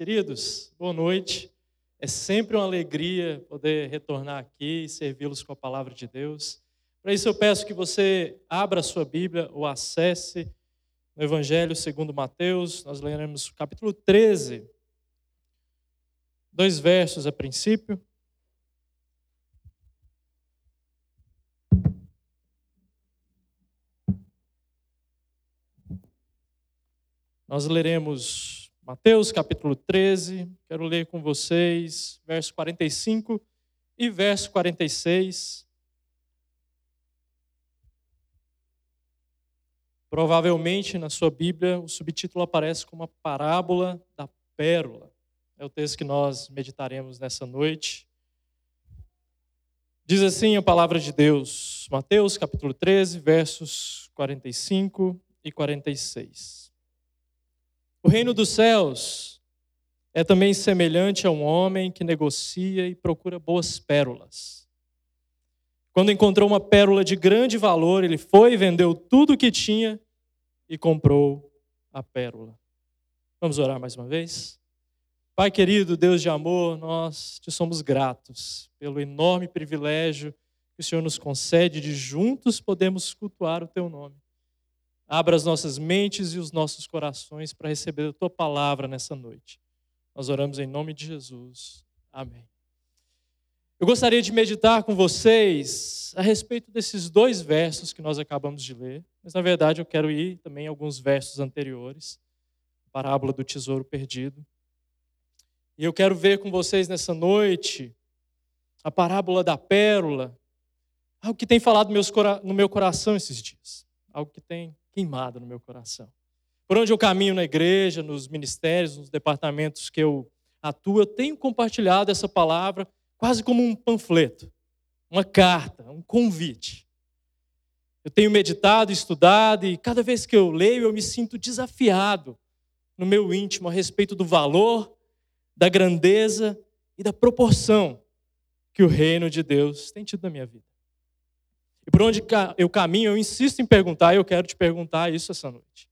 Queridos, boa noite. É sempre uma alegria poder retornar aqui e servi-los com a palavra de Deus. Para isso eu peço que você abra a sua Bíblia ou acesse no Evangelho segundo Mateus. Nós leremos o capítulo 13. Dois versos a princípio. Nós leremos Mateus capítulo 13, quero ler com vocês, verso 45 e verso 46. Provavelmente na sua Bíblia o subtítulo aparece como a parábola da pérola. É o texto que nós meditaremos nessa noite. Diz assim a palavra de Deus, Mateus capítulo 13, versos 45 e 46. O reino dos céus é também semelhante a um homem que negocia e procura boas pérolas. Quando encontrou uma pérola de grande valor, ele foi, vendeu tudo o que tinha e comprou a pérola. Vamos orar mais uma vez? Pai querido, Deus de amor, nós te somos gratos pelo enorme privilégio que o Senhor nos concede de juntos podermos cultuar o teu nome. Abra as nossas mentes e os nossos corações para receber a tua palavra nessa noite. Nós oramos em nome de Jesus. Amém. Eu gostaria de meditar com vocês a respeito desses dois versos que nós acabamos de ler, mas na verdade eu quero ir também alguns versos anteriores, a parábola do tesouro perdido. E eu quero ver com vocês nessa noite a parábola da pérola, algo que tem falado no meu coração esses dias, algo que tem queimada no meu coração. Por onde eu caminho na igreja, nos ministérios, nos departamentos que eu atuo, eu tenho compartilhado essa palavra quase como um panfleto, uma carta, um convite. Eu tenho meditado, estudado e cada vez que eu leio eu me sinto desafiado no meu íntimo a respeito do valor, da grandeza e da proporção que o reino de Deus tem tido na minha vida. Por onde eu caminho, eu insisto em perguntar, e eu quero te perguntar isso essa noite.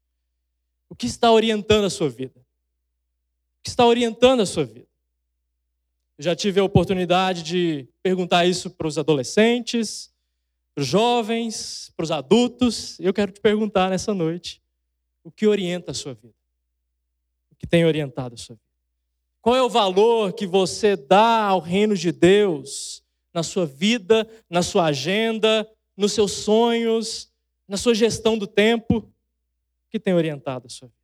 O que está orientando a sua vida? O que está orientando a sua vida? Eu já tive a oportunidade de perguntar isso para os adolescentes, para os jovens, para os adultos. E eu quero te perguntar nessa noite: o que orienta a sua vida? O que tem orientado a sua vida? Qual é o valor que você dá ao reino de Deus na sua vida, na sua agenda, nos seus sonhos, na sua gestão do tempo, que tem orientado a sua vida.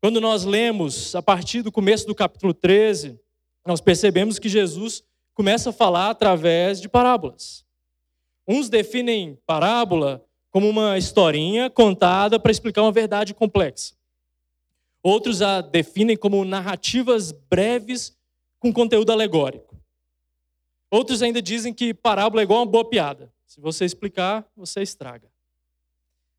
Quando nós lemos a partir do começo do capítulo 13, nós percebemos que Jesus começa a falar através de parábolas. Uns definem parábola como uma historinha contada para explicar uma verdade complexa. Outros a definem como narrativas breves com conteúdo alegórico. Outros ainda dizem que parábola é igual uma boa piada. Se você explicar, você estraga.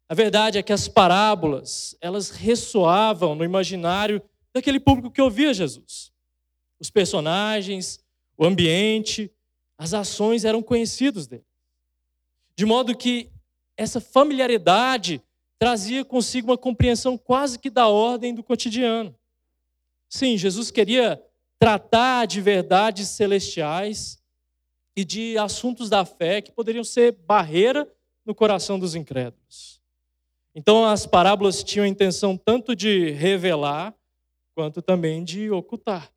A verdade é que as parábolas, elas ressoavam no imaginário daquele público que ouvia Jesus. Os personagens, o ambiente, as ações eram conhecidos dele. De modo que essa familiaridade trazia consigo uma compreensão quase que da ordem do cotidiano. Sim, Jesus queria tratar de verdades celestiais e de assuntos da fé que poderiam ser barreira no coração dos incrédulos. Então, as parábolas tinham a intenção tanto de revelar, quanto também de ocultar.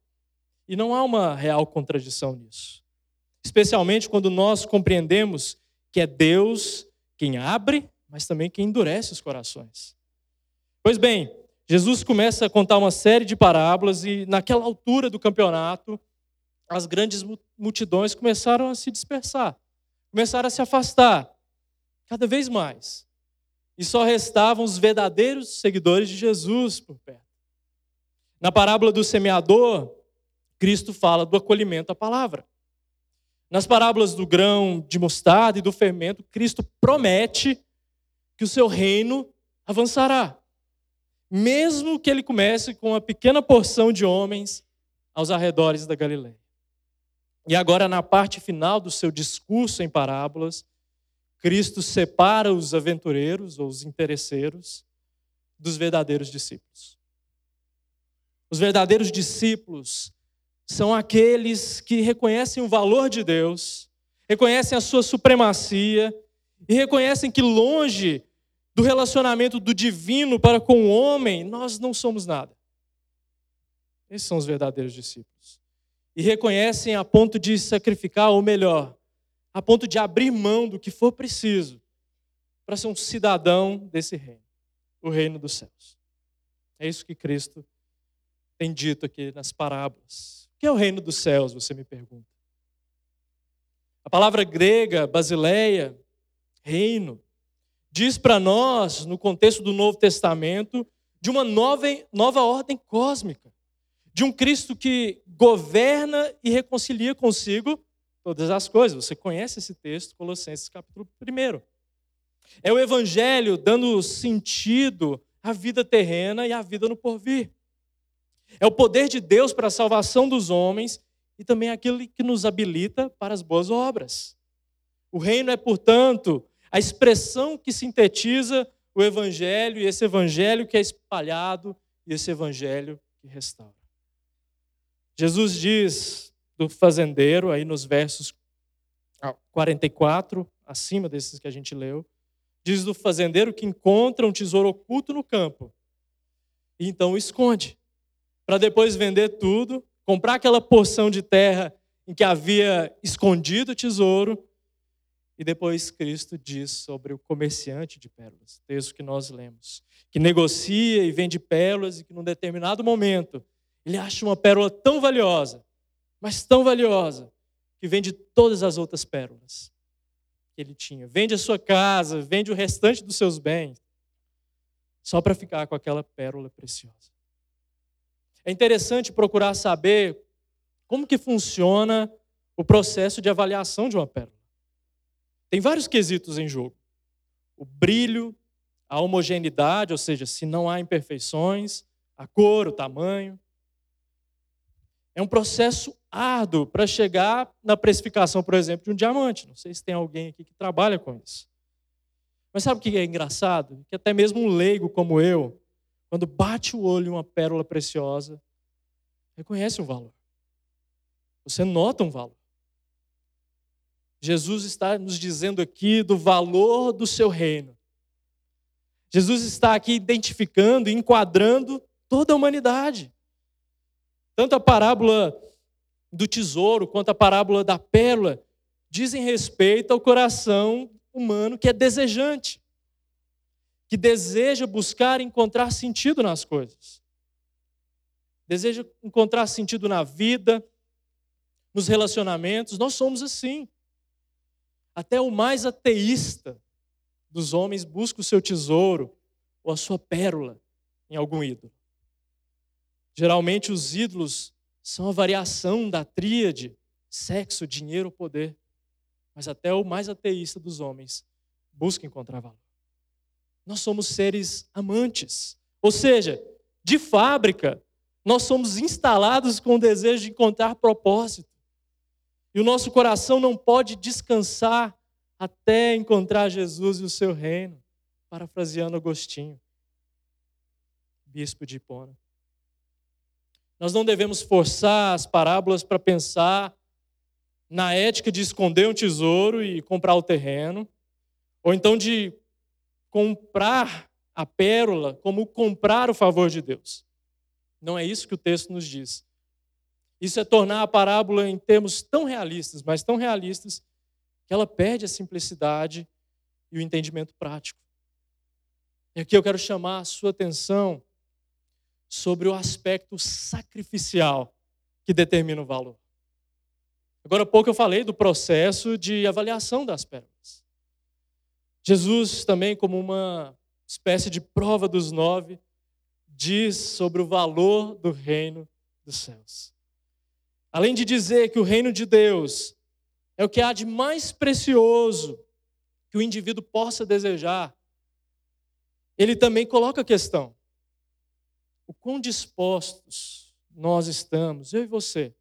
E não há uma real contradição nisso. Especialmente quando nós compreendemos que é Deus quem abre, mas também quem endurece os corações. Pois bem, Jesus começa a contar uma série de parábolas e, naquela altura do campeonato, as grandes multidões começaram a se dispersar, começaram a se afastar cada vez mais. E só restavam os verdadeiros seguidores de Jesus por perto. Na parábola do semeador, Cristo fala do acolhimento à palavra. Nas parábolas do grão de mostarda e do fermento, Cristo promete que o seu reino avançará. Mesmo que ele comece com uma pequena porção de homens aos arredores da Galileia. E agora, na parte final do seu discurso em parábolas, Cristo separa os aventureiros ou os interesseiros dos verdadeiros discípulos. Os verdadeiros discípulos são aqueles que reconhecem o valor de Deus, reconhecem a sua supremacia e reconhecem que longe do relacionamento do divino para com o homem, nós não somos nada. Esses são os verdadeiros discípulos. E reconhecem a ponto de sacrificar, ou melhor, a ponto de abrir mão do que for preciso para ser um cidadão desse reino, o reino dos céus. É isso que Cristo tem dito aqui nas parábolas. O que é o reino dos céus, você me pergunta? A palavra grega, basileia, reino, diz para nós, no contexto do Novo Testamento, de uma nova, nova ordem cósmica, de um Cristo que governa e reconcilia consigo todas as coisas. Você conhece esse texto, Colossenses capítulo 1. É o Evangelho dando sentido à vida terrena e à vida no porvir. É o poder de Deus para a salvação dos homens e também aquilo que nos habilita para as boas obras. O reino é, portanto, a expressão que sintetiza o evangelho e esse evangelho que é espalhado e esse evangelho que restaura. Jesus diz do fazendeiro aí nos versos 44, acima desses que a gente leu, diz do fazendeiro que encontra um tesouro oculto no campo e então o esconde, para depois vender tudo, comprar aquela porção de terra em que havia escondido o tesouro e depois Cristo diz sobre o comerciante de pérolas, texto que nós lemos, que negocia e vende pérolas e que num determinado momento ele acha uma pérola tão valiosa, mas tão valiosa, que vende todas as outras pérolas que ele tinha. Vende a sua casa, vende o restante dos seus bens, só para ficar com aquela pérola preciosa. É interessante procurar saber como que funciona o processo de avaliação de uma pérola. Tem vários quesitos em jogo. O brilho, a homogeneidade, ou seja, se não há imperfeições, a cor, o tamanho. É um processo árduo para chegar na precificação, por exemplo, de um diamante. Não sei se tem alguém aqui que trabalha com isso. Mas sabe o que é engraçado? Que até mesmo um leigo como eu, quando bate o olho em uma pérola preciosa, reconhece o valor. Você nota um valor. Jesus está nos dizendo aqui do valor do seu reino. Jesus está aqui identificando enquadrando toda a humanidade. Tanto a parábola do tesouro quanto a parábola da pérola dizem respeito ao coração humano que é desejante, que deseja buscar encontrar sentido nas coisas, deseja encontrar sentido na vida, nos relacionamentos. Nós somos assim. Até o mais ateísta dos homens busca o seu tesouro ou a sua pérola em algum ídolo. Geralmente os ídolos são a variação da tríade sexo, dinheiro, poder. Mas até o mais ateísta dos homens busca encontrar valor. Nós somos seres amantes. Ou seja, de fábrica, nós somos instalados com o desejo de encontrar propósito. E o nosso coração não pode descansar até encontrar Jesus e o seu reino, parafraseando Agostinho, bispo de Hipona. Nós não devemos forçar as parábolas para pensar na ética de esconder um tesouro e comprar o terreno, ou então de comprar a pérola como comprar o favor de Deus. Não é isso que o texto nos diz. Isso é tornar a parábola em termos tão realistas, mas tão realistas, que ela perde a simplicidade e o entendimento prático. E aqui eu quero chamar a sua atenção sobre o aspecto sacrificial que determina o valor. Agora há pouco eu falei do processo de avaliação das pérolas. Jesus também, como uma espécie de prova dos nove, diz sobre o valor do reino dos céus. Além de dizer que o reino de Deus é o que há de mais precioso que o indivíduo possa desejar, ele também coloca a questão: quão dispostos nós estamos, eu e você,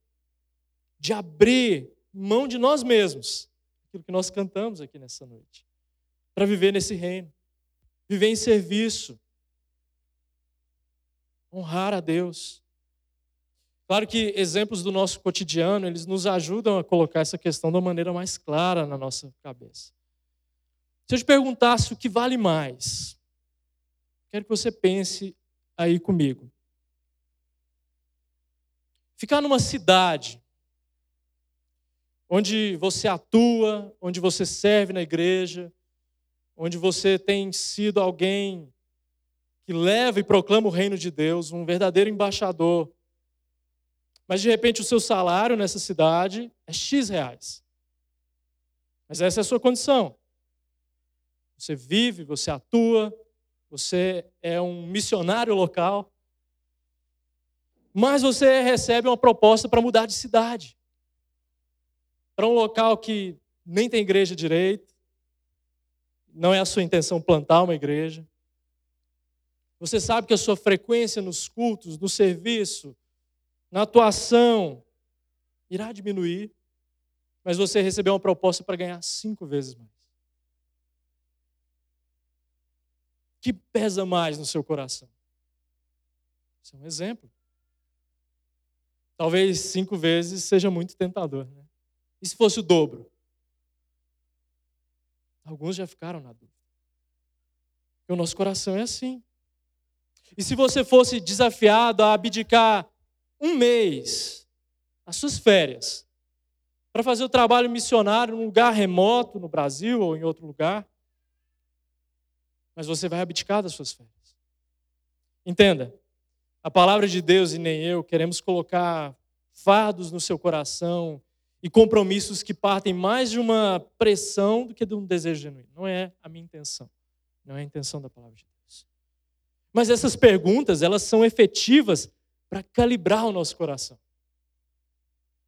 de abrir mão de nós mesmos, aquilo que nós cantamos aqui nessa noite, para viver nesse reino, viver em serviço, honrar a Deus, Claro que exemplos do nosso cotidiano, eles nos ajudam a colocar essa questão uma maneira mais clara na nossa cabeça. Se eu te perguntasse o que vale mais, quero que você pense aí comigo. Ficar numa cidade onde você atua, onde você serve na igreja, onde você tem sido alguém que leva e proclama o reino de Deus, um verdadeiro embaixador. Mas de repente o seu salário nessa cidade é X reais. Mas essa é a sua condição. Você vive, você atua, você é um missionário local. Mas você recebe uma proposta para mudar de cidade. Para um local que nem tem igreja direito, não é a sua intenção plantar uma igreja. Você sabe que a sua frequência nos cultos, no serviço, na atuação, irá diminuir, mas você recebeu uma proposta para ganhar cinco vezes mais. que pesa mais no seu coração? Isso é um exemplo. Talvez cinco vezes seja muito tentador. Né? E se fosse o dobro? Alguns já ficaram na dúvida. Porque o nosso coração é assim. E se você fosse desafiado a abdicar um mês, as suas férias, para fazer o trabalho missionário num lugar remoto no Brasil ou em outro lugar, mas você vai abdicar das suas férias. Entenda, a palavra de Deus e nem eu queremos colocar fardos no seu coração e compromissos que partem mais de uma pressão do que de um desejo genuíno. Não é a minha intenção. Não é a intenção da palavra de Deus. Mas essas perguntas, elas são efetivas para calibrar o nosso coração.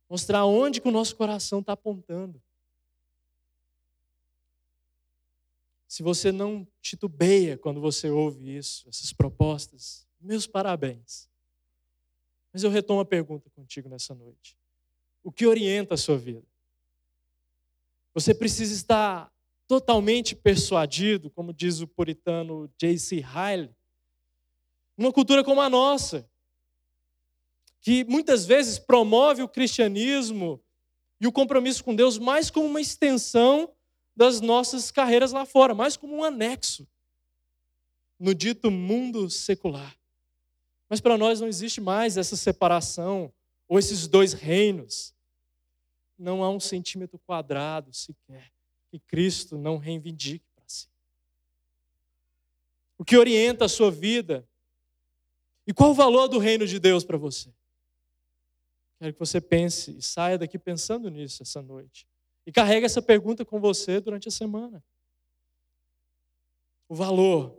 Mostrar onde que o nosso coração está apontando. Se você não titubeia quando você ouve isso, essas propostas, meus parabéns. Mas eu retomo a pergunta contigo nessa noite. O que orienta a sua vida? Você precisa estar totalmente persuadido, como diz o puritano J.C. Ryle, numa cultura como a nossa, que muitas vezes promove o cristianismo e o compromisso com Deus mais como uma extensão das nossas carreiras lá fora, mais como um anexo no dito mundo secular. Mas para nós não existe mais essa separação ou esses dois reinos. Não há um centímetro quadrado sequer que Cristo não reivindique para si. O que orienta a sua vida? E qual o valor do reino de Deus para você? Quero que você pense e saia daqui pensando nisso essa noite. E carrega essa pergunta com você durante a semana. O valor,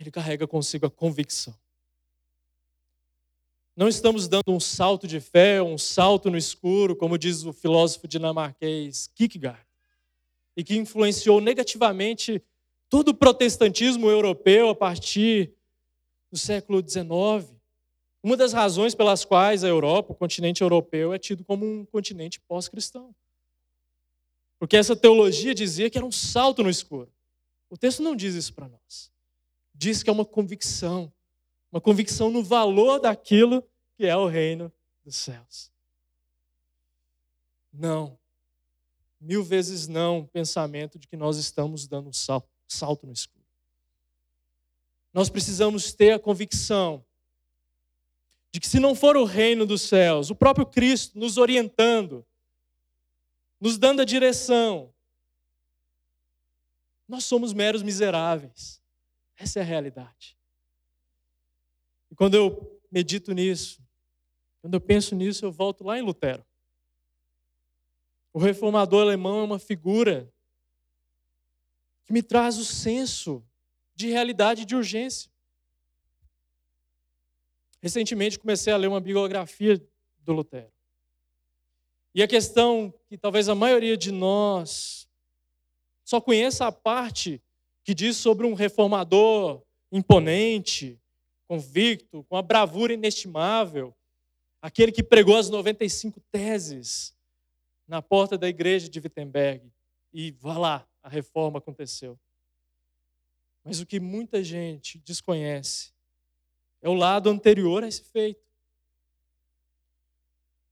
ele carrega consigo a convicção. Não estamos dando um salto de fé, um salto no escuro, como diz o filósofo dinamarquês Kierkegaard, e que influenciou negativamente todo o protestantismo europeu a partir do século XIX. Uma das razões pelas quais a Europa, o continente europeu, é tido como um continente pós-cristão. Porque essa teologia dizia que era um salto no escuro. O texto não diz isso para nós. Diz que é uma convicção, uma convicção no valor daquilo que é o reino dos céus. Não. Mil vezes não, pensamento de que nós estamos dando um salto no escuro. Nós precisamos ter a convicção de que se não for o reino dos céus, o próprio Cristo nos orientando, nos dando a direção, nós somos meros miseráveis. Essa é a realidade. E quando eu medito nisso, quando eu penso nisso, eu volto lá em Lutero. O reformador alemão é uma figura que me traz o senso de realidade de urgência. Recentemente comecei a ler uma biografia do Lutero. E a questão que talvez a maioria de nós só conheça a parte que diz sobre um reformador imponente, convicto, com a bravura inestimável, aquele que pregou as 95 teses na porta da igreja de Wittenberg. E vá lá, a reforma aconteceu. Mas o que muita gente desconhece é o lado anterior a esse feito.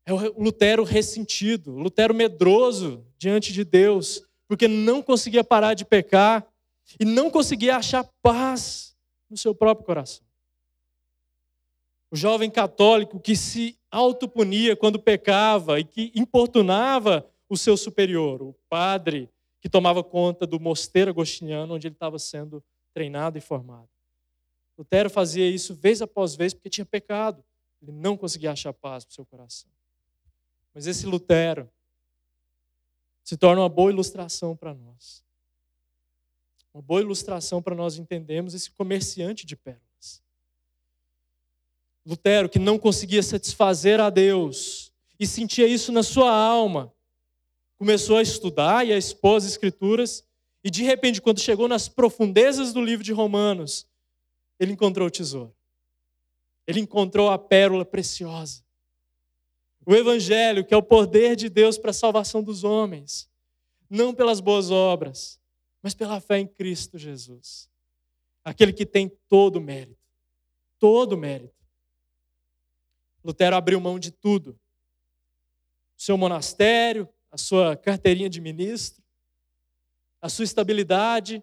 É o Lutero ressentido, Lutero medroso diante de Deus, porque não conseguia parar de pecar e não conseguia achar paz no seu próprio coração. O jovem católico que se autopunia quando pecava e que importunava o seu superior, o padre que tomava conta do mosteiro agostiniano onde ele estava sendo treinado e formado. Lutero fazia isso vez após vez porque tinha pecado. Ele não conseguia achar paz para o seu coração. Mas esse Lutero se torna uma boa ilustração para nós. Uma boa ilustração para nós entendermos esse comerciante de pérolas. Lutero, que não conseguia satisfazer a Deus e sentia isso na sua alma, começou a estudar e a expor as Escrituras, e de repente, quando chegou nas profundezas do livro de Romanos, ele encontrou o tesouro. Ele encontrou a pérola preciosa. O Evangelho, que é o poder de Deus para a salvação dos homens, não pelas boas obras, mas pela fé em Cristo Jesus. Aquele que tem todo o mérito. Todo o mérito. Lutero abriu mão de tudo. Seu monastério, a sua carteirinha de ministro, a sua estabilidade,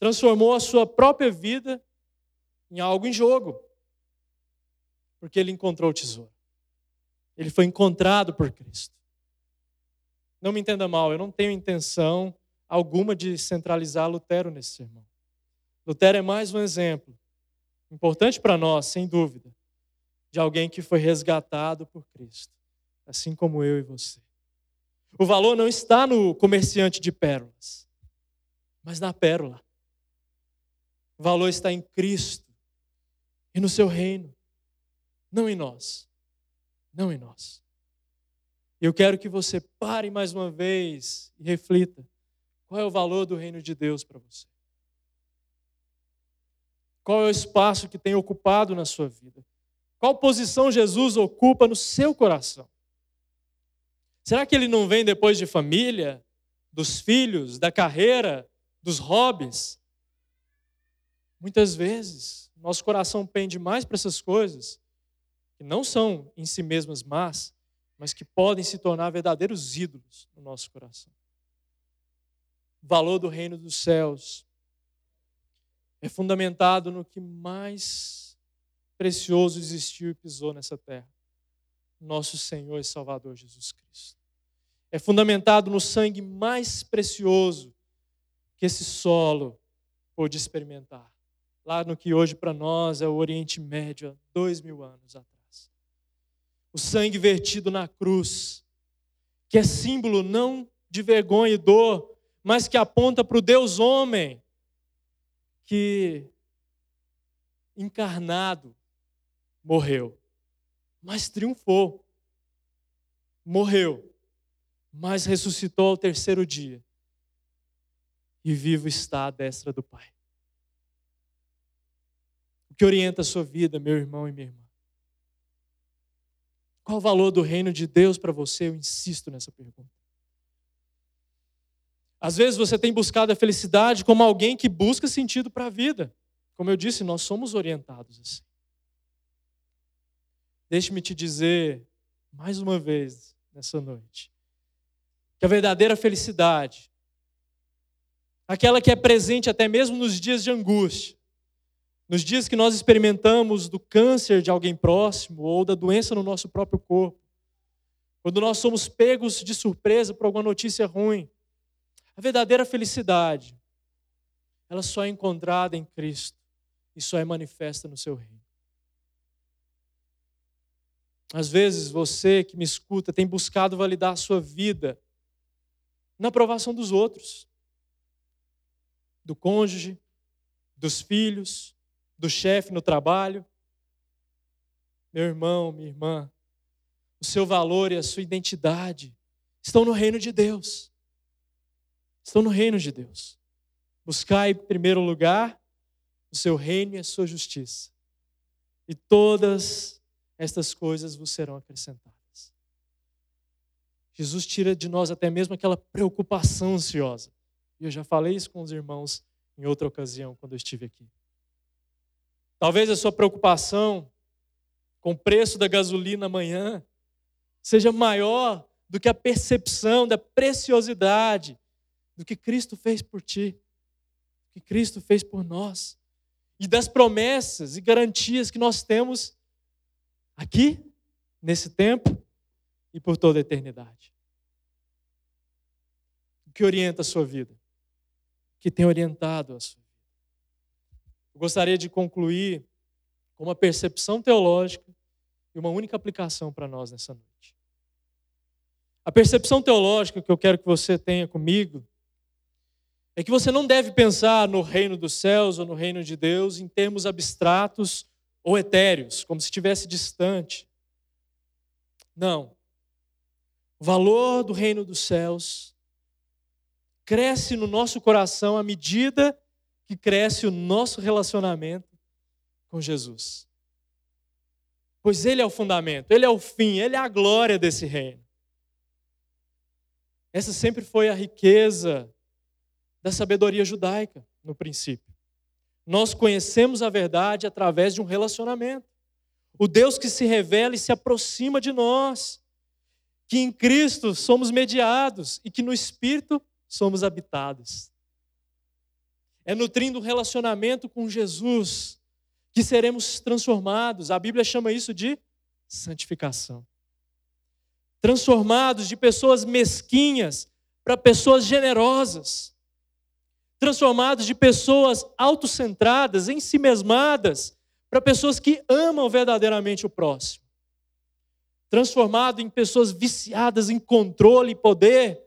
transformou a sua própria vida em algo em jogo. Porque ele encontrou o tesouro. Ele foi encontrado por Cristo. Não me entenda mal, eu não tenho intenção alguma de centralizar Lutero nesse sermão. Lutero é mais um exemplo, importante para nós, sem dúvida, de alguém que foi resgatado por Cristo, assim como eu e você. O valor não está no comerciante de pérolas, mas na pérola. O valor está em Cristo e no seu reino, não em nós não em nós. Eu quero que você pare mais uma vez e reflita: qual é o valor do reino de Deus para você? Qual é o espaço que tem ocupado na sua vida? Qual posição Jesus ocupa no seu coração? Será que ele não vem depois de família, dos filhos, da carreira, dos hobbies? Muitas vezes, nosso coração pende mais para essas coisas que não são em si mesmas más, mas que podem se tornar verdadeiros ídolos no nosso coração. Valor do reino dos céus é fundamentado no que mais precioso existiu e pisou nessa terra nosso Senhor e Salvador Jesus Cristo. É fundamentado no sangue mais precioso que esse solo pôde experimentar. Lá no que hoje para nós é o Oriente Médio, há dois mil anos atrás o sangue vertido na cruz, que é símbolo não de vergonha e dor, mas que aponta para o Deus homem, que encarnado morreu, mas triunfou. Morreu, mas ressuscitou ao terceiro dia. E vivo está à destra do Pai. O que orienta a sua vida, meu irmão e minha irmã? Qual o valor do reino de Deus para você? Eu insisto nessa pergunta. Às vezes você tem buscado a felicidade como alguém que busca sentido para a vida. Como eu disse, nós somos orientados assim. Deixe-me te dizer mais uma vez nessa noite que a verdadeira felicidade, aquela que é presente até mesmo nos dias de angústia, nos dias que nós experimentamos do câncer de alguém próximo ou da doença no nosso próprio corpo, quando nós somos pegos de surpresa por alguma notícia ruim, a verdadeira felicidade, ela só é encontrada em Cristo e só é manifesta no seu reino. Às vezes você que me escuta tem buscado validar a sua vida na aprovação dos outros, do cônjuge, dos filhos, do chefe no trabalho. Meu irmão, minha irmã, o seu valor e a sua identidade estão no reino de Deus. Estão no reino de Deus. Buscai em primeiro lugar o seu reino e a sua justiça. E todas estas coisas vos serão acrescentadas. Jesus tira de nós até mesmo aquela preocupação ansiosa. E eu já falei isso com os irmãos em outra ocasião, quando eu estive aqui. Talvez a sua preocupação com o preço da gasolina amanhã seja maior do que a percepção da preciosidade do que Cristo fez por ti, do que Cristo fez por nós, e das promessas e garantias que nós temos aqui, nesse tempo e por toda a eternidade. O que orienta a sua vida? O que tem orientado a sua vida? Eu gostaria de concluir com uma percepção teológica e uma única aplicação para nós nessa noite. A percepção teológica que eu quero que você tenha comigo é que você não deve pensar no reino dos céus ou no reino de Deus em termos abstratos ou etéreos, como se estivesse distante. Não. O valor do reino dos céus cresce no nosso coração à medida que cresce o nosso relacionamento com Jesus. Pois Ele é o fundamento, Ele é o fim, Ele é a glória desse reino. Essa sempre foi a riqueza da sabedoria judaica no princípio. Nós conhecemos a verdade através de um relacionamento. O Deus que se revela e se aproxima de nós, que em Cristo somos mediados e que no Espírito somos habitados. É nutrindo um relacionamento com Jesus que seremos transformados. A Bíblia chama isso de santificação. Transformados de pessoas mesquinhas para pessoas generosas transformados de pessoas autocentradas, em si mesmadas, para pessoas que amam verdadeiramente o próximo. Transformado em pessoas viciadas em controle e poder,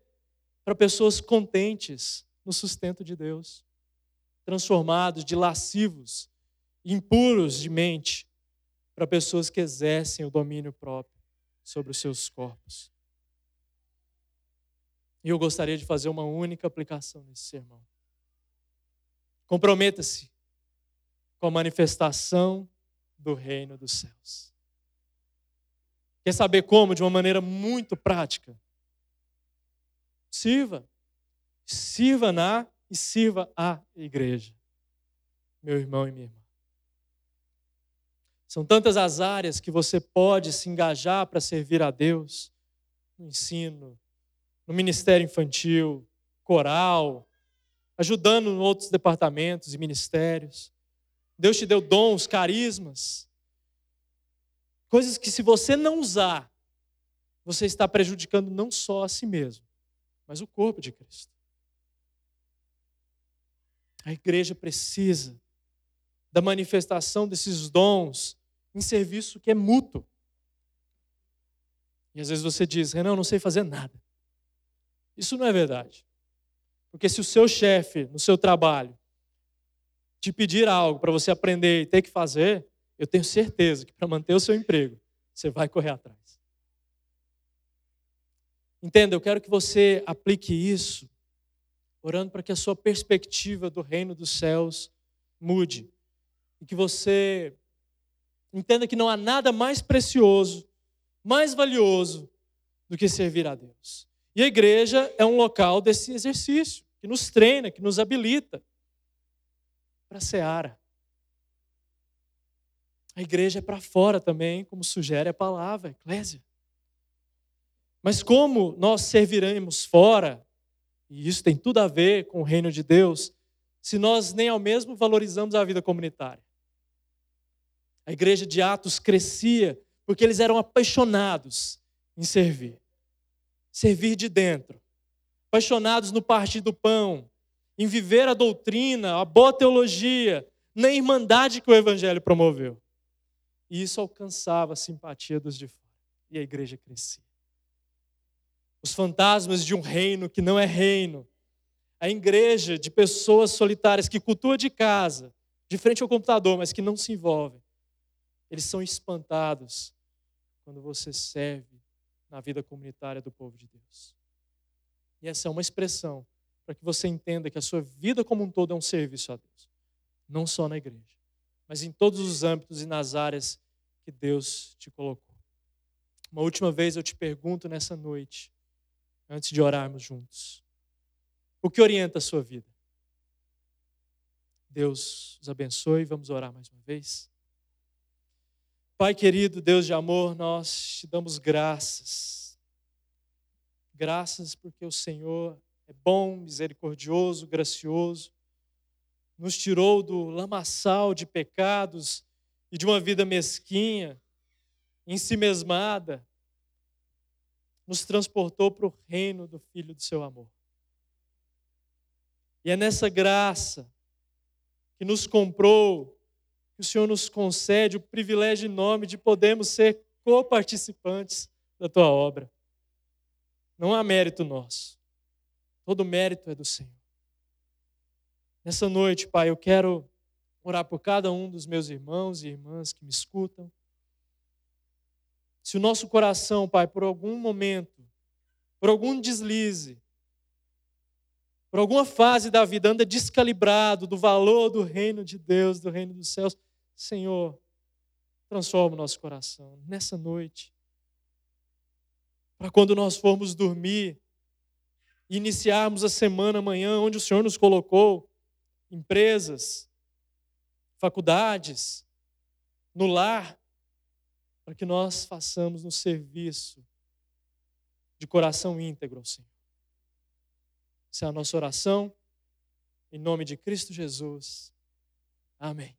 para pessoas contentes no sustento de Deus. Transformados de lascivos, impuros de mente, para pessoas que exercem o domínio próprio sobre os seus corpos. E eu gostaria de fazer uma única aplicação nesse sermão. Comprometa-se com a manifestação do reino dos céus. Quer saber como? De uma maneira muito prática. Sirva. Sirva na e sirva a igreja. Meu irmão e minha irmã. São tantas as áreas que você pode se engajar para servir a Deus: no ensino, no ministério infantil, coral, ajudando em outros departamentos e ministérios. Deus te deu dons, carismas, coisas que se você não usar, você está prejudicando não só a si mesmo, mas o corpo de Cristo. A igreja precisa da manifestação desses dons em serviço que é mútuo. E às vezes você diz, Renan, eu não sei fazer nada. Isso não é verdade. Porque se o seu chefe, no seu trabalho, te pedir algo para você aprender e ter que fazer, eu tenho certeza que para manter o seu emprego, você vai correr atrás. Entenda, eu quero que você aplique isso, orando para que a sua perspectiva do reino dos céus mude. E que você entenda que não há nada mais precioso, mais valioso do que servir a Deus. E a igreja é um local desse exercício, que nos treina, que nos habilita para a seara. A igreja é para fora também, como sugere a palavra, a eclésia. Mas como nós serviremos fora, e isso tem tudo a ver com o reino de Deus, se nós nem ao mesmo valorizamos a vida comunitária? A igreja de Atos crescia porque eles eram apaixonados em servir servir de dentro, apaixonados no partir do pão, em viver a doutrina, a boa teologia, na irmandade que o Evangelho promoveu. E isso alcançava a simpatia dos de fora. E a igreja crescia. Os fantasmas de um reino que não é reino. A igreja de pessoas solitárias que cultua de casa, de frente ao computador, mas que não se envolvem. Eles são espantados quando você serve na vida comunitária do povo de Deus. E essa é uma expressão para que você entenda que a sua vida como um todo é um serviço a Deus. Não só na igreja, mas em todos os âmbitos e nas áreas que Deus te colocou. Uma última vez eu te pergunto nessa noite, antes de orarmos juntos: o que orienta a sua vida? Deus os abençoe. Vamos orar mais uma vez. Pai querido, Deus de amor, nós te damos graças. Graças porque o Senhor é bom, misericordioso, gracioso, nos tirou do lamaçal de pecados e de uma vida mesquinha, em si mesmada, nos transportou para o reino do Filho do seu amor. E é nessa graça que nos comprou, que o Senhor nos concede o privilégio enorme de podermos ser coparticipantes da tua obra. Não há mérito nosso. Todo mérito é do Senhor. Nessa noite, Pai, eu quero orar por cada um dos meus irmãos e irmãs que me escutam. Se o nosso coração, Pai, por algum momento, por algum deslize, por alguma fase da vida anda descalibrado do valor do reino de Deus, do reino dos céus, Senhor, transforma o nosso coração nessa noite. Para quando nós formos dormir, iniciarmos a semana amanhã, onde o Senhor nos colocou, empresas, faculdades, no lar, para que nós façamos no serviço de coração íntegro ao Senhor. Essa é a nossa oração. Em nome de Cristo Jesus. Amém.